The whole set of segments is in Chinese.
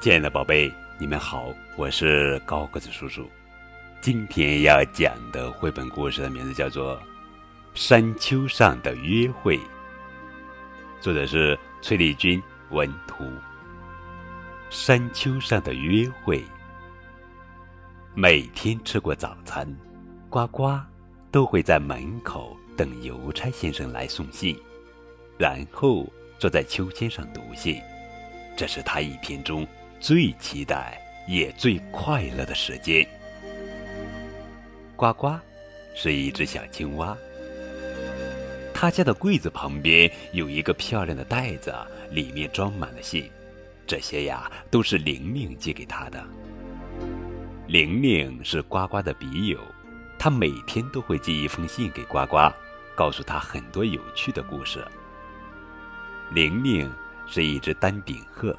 亲爱的宝贝，你们好，我是高个子叔叔。今天要讲的绘本故事的名字叫做《山丘上的约会》，作者是崔丽君文图。山丘上的约会，每天吃过早餐，呱呱都会在门口等邮差先生来送信，然后坐在秋千上读信。这是他一天中。最期待也最快乐的时间。呱呱是一只小青蛙，他家的柜子旁边有一个漂亮的袋子，里面装满了信。这些呀都是玲玲寄给他的。玲玲是呱呱的笔友，她每天都会寄一封信给呱呱，告诉他很多有趣的故事。玲玲是一只丹顶鹤。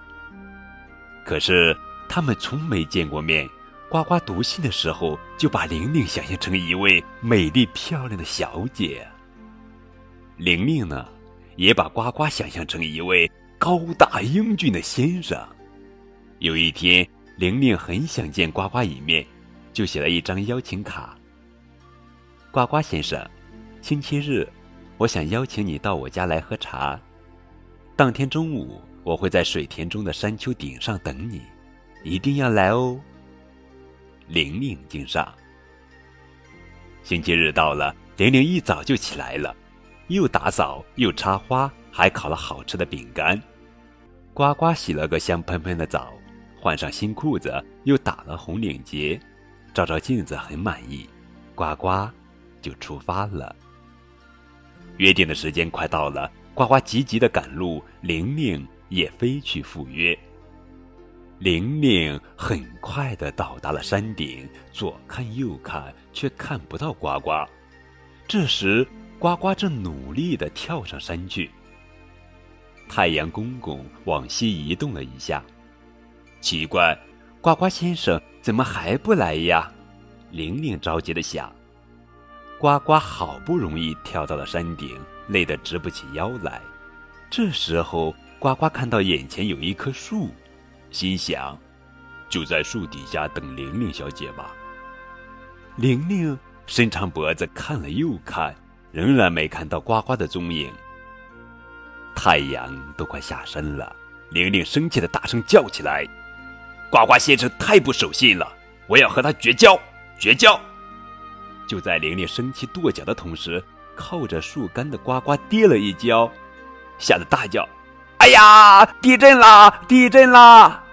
可是他们从没见过面，呱呱读信的时候就把玲玲想象成一位美丽漂亮的小姐。玲玲呢，也把呱呱想象成一位高大英俊的先生。有一天，玲玲很想见呱呱一面，就写了一张邀请卡。呱呱先生，星期日，我想邀请你到我家来喝茶。当天中午。我会在水田中的山丘顶上等你，一定要来哦。玲玲敬上。星期日到了，玲玲一早就起来了，又打扫又插花，还烤了好吃的饼干。呱呱洗了个香喷喷的澡，换上新裤子，又打了红领结，照照镜子很满意，呱呱就出发了。约定的时间快到了，呱呱急急的赶路，玲玲。也飞去赴约。玲玲很快的到达了山顶，左看右看，却看不到呱呱。这时，呱呱正努力的跳上山去。太阳公公往西移动了一下，奇怪，呱呱先生怎么还不来呀？玲玲着急的想。呱呱好不容易跳到了山顶，累得直不起腰来。这时候。呱呱看到眼前有一棵树，心想：“就在树底下等玲玲小姐吧。”玲玲伸长脖子看了又看，仍然没看到呱呱的踪影。太阳都快下山了，玲玲生气的大声叫起来：“呱呱先生太不守信了，我要和他绝交！绝交！”就在玲玲生气跺脚的同时，靠着树干的呱呱跌了一跤，吓得大叫。哎呀！地震啦！地震啦！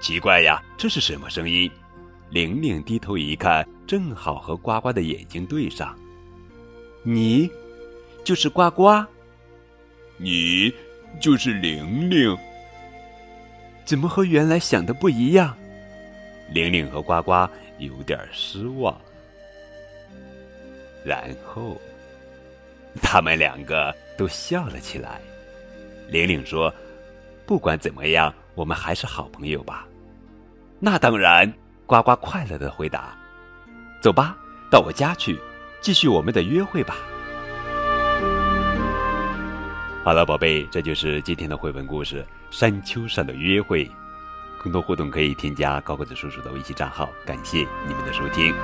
奇怪呀，这是什么声音？玲玲低头一看，正好和呱呱的眼睛对上。你，就是呱呱？你，就是玲玲？怎么和原来想的不一样？玲玲和呱呱有点失望。然后，他们两个都笑了起来。玲玲说：“不管怎么样，我们还是好朋友吧。”那当然，呱呱快乐的回答：“走吧，到我家去，继续我们的约会吧。”好了，宝贝，这就是今天的绘本故事《山丘上的约会》。更多互动可以添加高个子叔叔的微信账号。感谢你们的收听。